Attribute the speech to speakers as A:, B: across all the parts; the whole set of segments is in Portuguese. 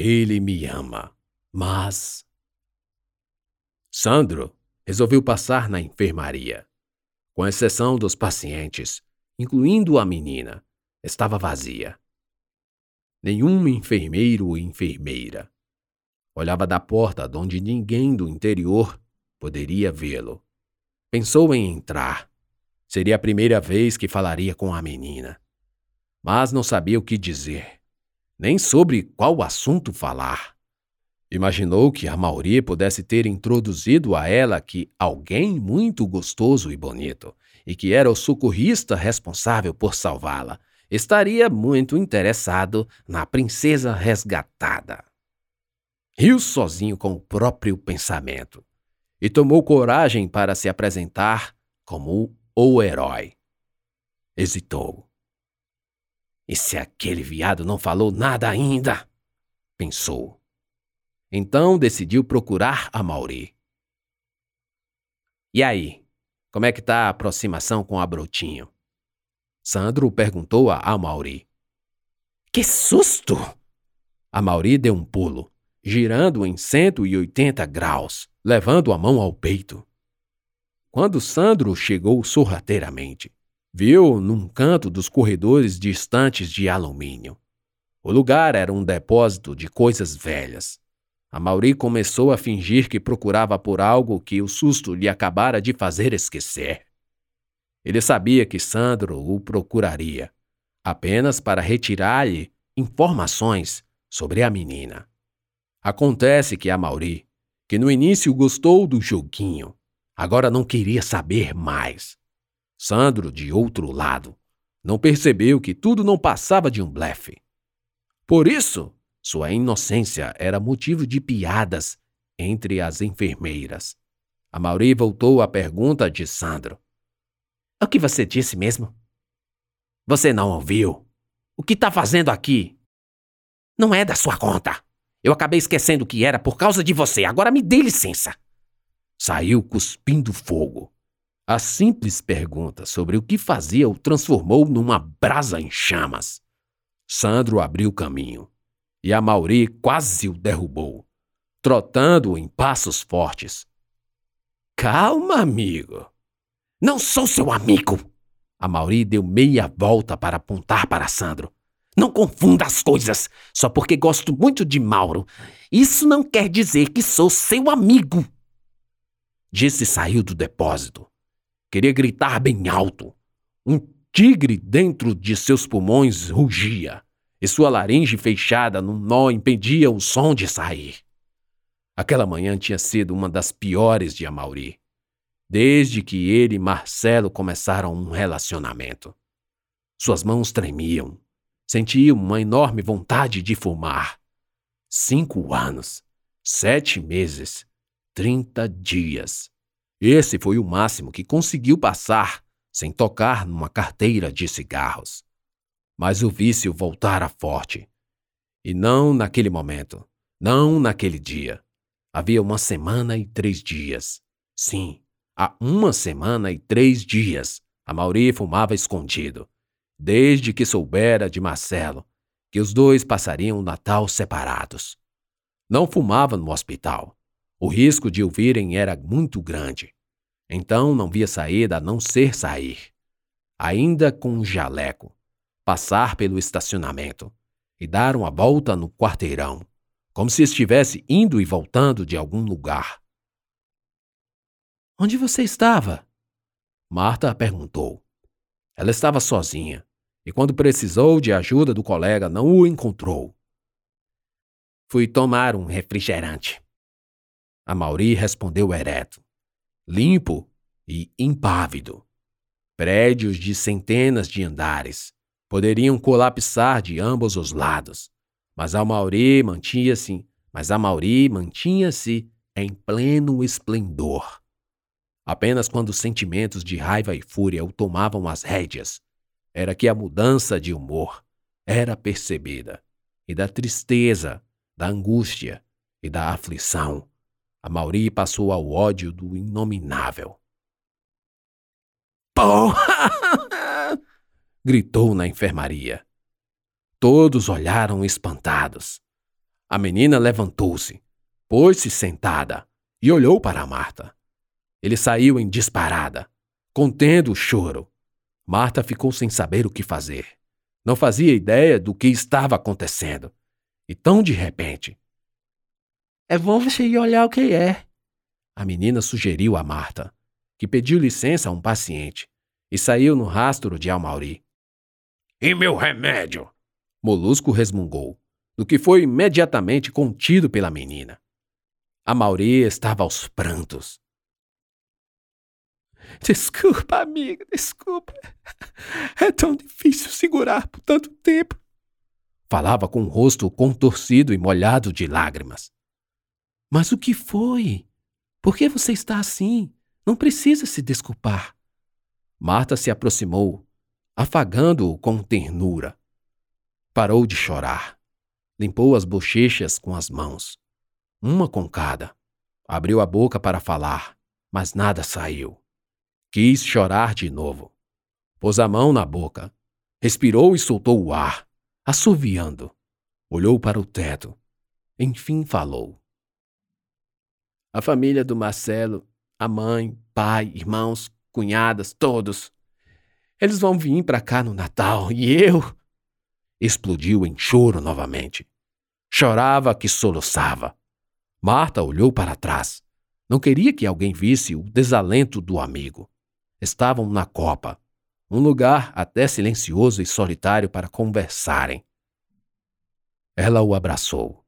A: Ele me ama, mas. Sandro resolveu passar na enfermaria. Com exceção dos pacientes, incluindo a menina, estava vazia. Nenhum enfermeiro ou enfermeira. Olhava da porta onde ninguém do interior poderia vê-lo. Pensou em entrar. Seria a primeira vez que falaria com a menina. Mas não sabia o que dizer, nem sobre qual assunto falar. Imaginou que a Mauri pudesse ter introduzido a ela que alguém muito gostoso e bonito, e que era o socorrista responsável por salvá-la, estaria muito interessado na princesa resgatada. Riu sozinho com o próprio pensamento e tomou coragem para se apresentar como o herói. Hesitou. E se aquele viado não falou nada ainda? Pensou. Então decidiu procurar a Mauri. E aí, como é que tá a aproximação com a Brotinho? Sandro perguntou a Mauri. Que susto! A Mauri deu um pulo, girando em 180 graus levando a mão ao peito. Quando Sandro chegou sorrateiramente, viu num canto dos corredores distantes de alumínio. O lugar era um depósito de coisas velhas. A Mauri começou a fingir que procurava por algo que o susto lhe acabara de fazer esquecer. Ele sabia que Sandro o procuraria, apenas para retirar-lhe informações sobre a menina. Acontece que a Mauri que no início gostou do joguinho, agora não queria saber mais. Sandro, de outro lado, não percebeu que tudo não passava de um blefe. Por isso, sua inocência era motivo de piadas entre as enfermeiras. A Mauri voltou à pergunta de Sandro. O que você disse mesmo? Você não ouviu? O que está fazendo aqui? Não é da sua conta. Eu acabei esquecendo que era por causa de você. Agora me dê licença. Saiu cuspindo fogo. A simples pergunta sobre o que fazia o transformou numa brasa em chamas. Sandro abriu caminho e a Mauri quase o derrubou, trotando em passos fortes. Calma, amigo. Não sou seu amigo. A Mauri deu meia volta para apontar para Sandro. Não confunda as coisas. Só porque gosto muito de Mauro. Isso não quer dizer que sou seu amigo. Disse saiu do depósito. Queria gritar bem alto. Um tigre dentro de seus pulmões rugia, e sua laringe fechada num nó impedia o som de sair. Aquela manhã tinha sido uma das piores de Amauri, desde que ele e Marcelo começaram um relacionamento. Suas mãos tremiam, Sentia uma enorme vontade de fumar. Cinco anos, sete meses, trinta dias. Esse foi o máximo que conseguiu passar sem tocar numa carteira de cigarros. Mas o vício voltara forte. E não naquele momento, não naquele dia. Havia uma semana e três dias. Sim, há uma semana e três dias, a Mauri fumava escondido desde que soubera de Marcelo que os dois passariam o Natal separados. Não fumava no hospital. O risco de o virem era muito grande. Então não via saída a não ser sair. Ainda com um jaleco, passar pelo estacionamento e dar uma volta no quarteirão, como se estivesse indo e voltando de algum lugar. Onde você estava? Marta perguntou. Ela estava sozinha, e quando precisou de ajuda do colega, não o encontrou. Fui tomar um refrigerante. A Mauri respondeu ereto, limpo e impávido. Prédios de centenas de andares poderiam colapsar de ambos os lados, mas a Mauri mantinha-se, mas a Mauri mantinha-se em pleno esplendor. Apenas quando sentimentos de raiva e fúria o tomavam as rédeas, era que a mudança de humor era percebida, e da tristeza, da angústia e da aflição, a Mauri passou ao ódio do inominável. Porra! gritou na enfermaria. Todos olharam espantados. A menina levantou-se, pôs-se sentada e olhou para Marta. Ele saiu em disparada, contendo o choro. Marta ficou sem saber o que fazer. Não fazia ideia do que estava acontecendo. E tão de repente. É bom você ir olhar o que é. A menina sugeriu a Marta, que pediu licença a um paciente e saiu no rastro de Almauri. E meu remédio? Molusco resmungou, do que foi imediatamente contido pela menina. A Mauri estava aos prantos. Desculpa, amiga, desculpa. É tão difícil segurar por tanto tempo. Falava com o rosto contorcido e molhado de lágrimas. Mas o que foi? Por que você está assim? Não precisa se desculpar. Marta se aproximou, afagando-o com ternura. Parou de chorar. Limpou as bochechas com as mãos, uma com cada. Abriu a boca para falar, mas nada saiu. Quis chorar de novo. Pôs a mão na boca. Respirou e soltou o ar, assoviando. Olhou para o teto. Enfim falou. A família do Marcelo, a mãe, pai, irmãos, cunhadas, todos. Eles vão vir para cá no Natal e eu. Explodiu em choro novamente. Chorava que soluçava. Marta olhou para trás. Não queria que alguém visse o desalento do amigo estavam na copa, um lugar até silencioso e solitário para conversarem. Ela o abraçou,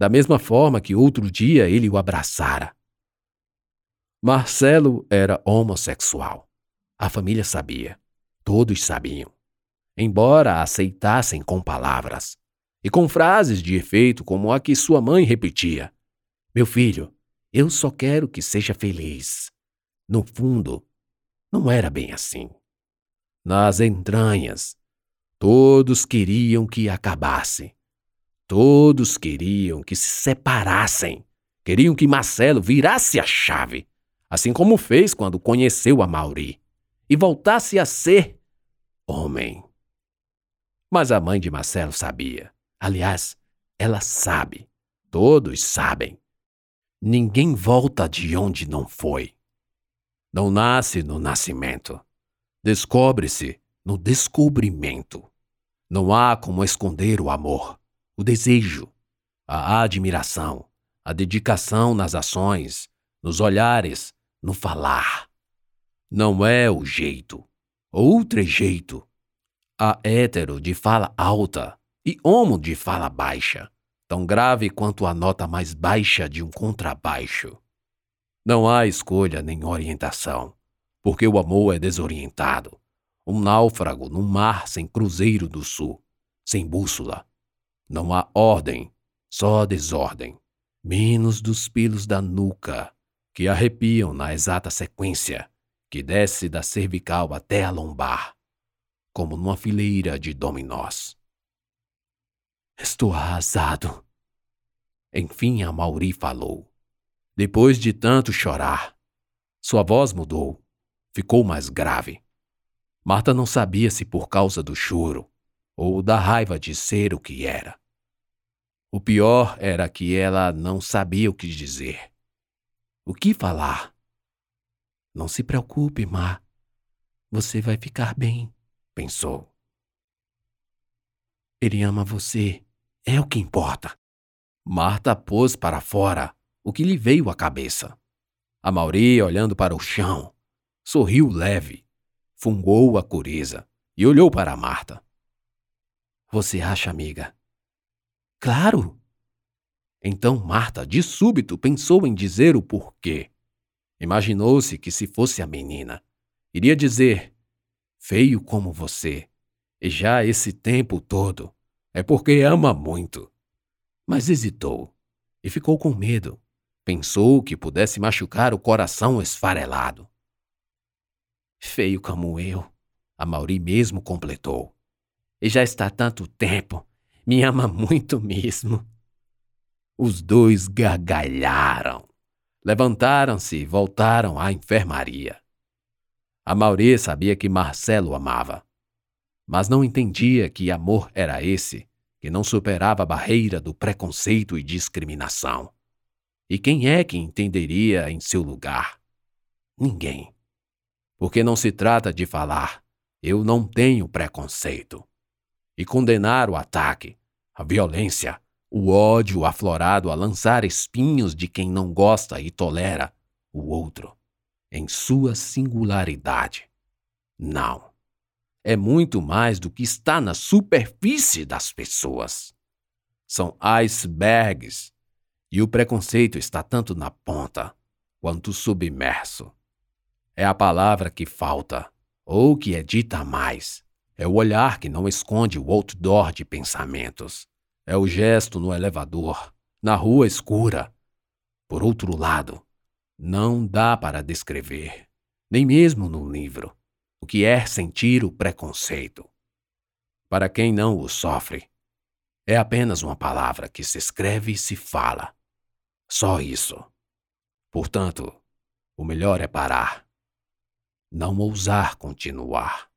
A: da mesma forma que outro dia ele o abraçara. Marcelo era homossexual. A família sabia. Todos sabiam. Embora aceitassem com palavras e com frases de efeito como a que sua mãe repetia: Meu filho, eu só quero que seja feliz. No fundo, não era bem assim. Nas entranhas, todos queriam que acabasse. Todos queriam que se separassem. Queriam que Marcelo virasse a chave, assim como fez quando conheceu a Mauri, e voltasse a ser homem. Mas a mãe de Marcelo sabia. Aliás, ela sabe. Todos sabem. Ninguém volta de onde não foi não nasce no nascimento. Descobre-se no descobrimento. Não há como esconder o amor, o desejo, a admiração, a dedicação nas ações, nos olhares, no falar. Não é o jeito, ou trejeito. Há hétero de fala alta e homo de fala baixa, tão grave quanto a nota mais baixa de um contrabaixo. Não há escolha nem orientação, porque o amor é desorientado. Um náufrago num mar sem cruzeiro do sul, sem bússola. Não há ordem, só desordem, menos dos pelos da nuca, que arrepiam na exata sequência, que desce da cervical até a lombar, como numa fileira de dominós. Estou arrasado. Enfim a Mauri falou. Depois de tanto chorar, sua voz mudou, ficou mais grave. Marta não sabia se por causa do choro ou da raiva de ser o que era. O pior era que ela não sabia o que dizer. O que falar? Não se preocupe, Mar. Você vai ficar bem, pensou. Ele ama você, é o que importa. Marta pôs para fora o que lhe veio à cabeça. A Mauri, olhando para o chão, sorriu leve, fungou a coriza e olhou para Marta. Você acha, amiga? Claro! Então Marta, de súbito, pensou em dizer o porquê. Imaginou-se que, se fosse a menina, iria dizer: Feio como você, e já esse tempo todo, é porque ama muito. Mas hesitou e ficou com medo Pensou que pudesse machucar o coração esfarelado. Feio como eu, a Mauri mesmo completou. E já está tanto tempo, me ama muito mesmo. Os dois gargalharam. Levantaram-se e voltaram à enfermaria. A Mauri sabia que Marcelo amava, mas não entendia que amor era esse que não superava a barreira do preconceito e discriminação. E quem é que entenderia em seu lugar? Ninguém. Porque não se trata de falar, eu não tenho preconceito. E condenar o ataque, a violência, o ódio aflorado a lançar espinhos de quem não gosta e tolera o outro, em sua singularidade. Não. É muito mais do que está na superfície das pessoas. São icebergs, e o preconceito está tanto na ponta quanto submerso. É a palavra que falta, ou que é dita mais. É o olhar que não esconde o outdoor de pensamentos. É o gesto no elevador, na rua escura. Por outro lado, não dá para descrever, nem mesmo no livro, o que é sentir o preconceito. Para quem não o sofre, é apenas uma palavra que se escreve e se fala. Só isso. Portanto, o melhor é parar. Não ousar continuar.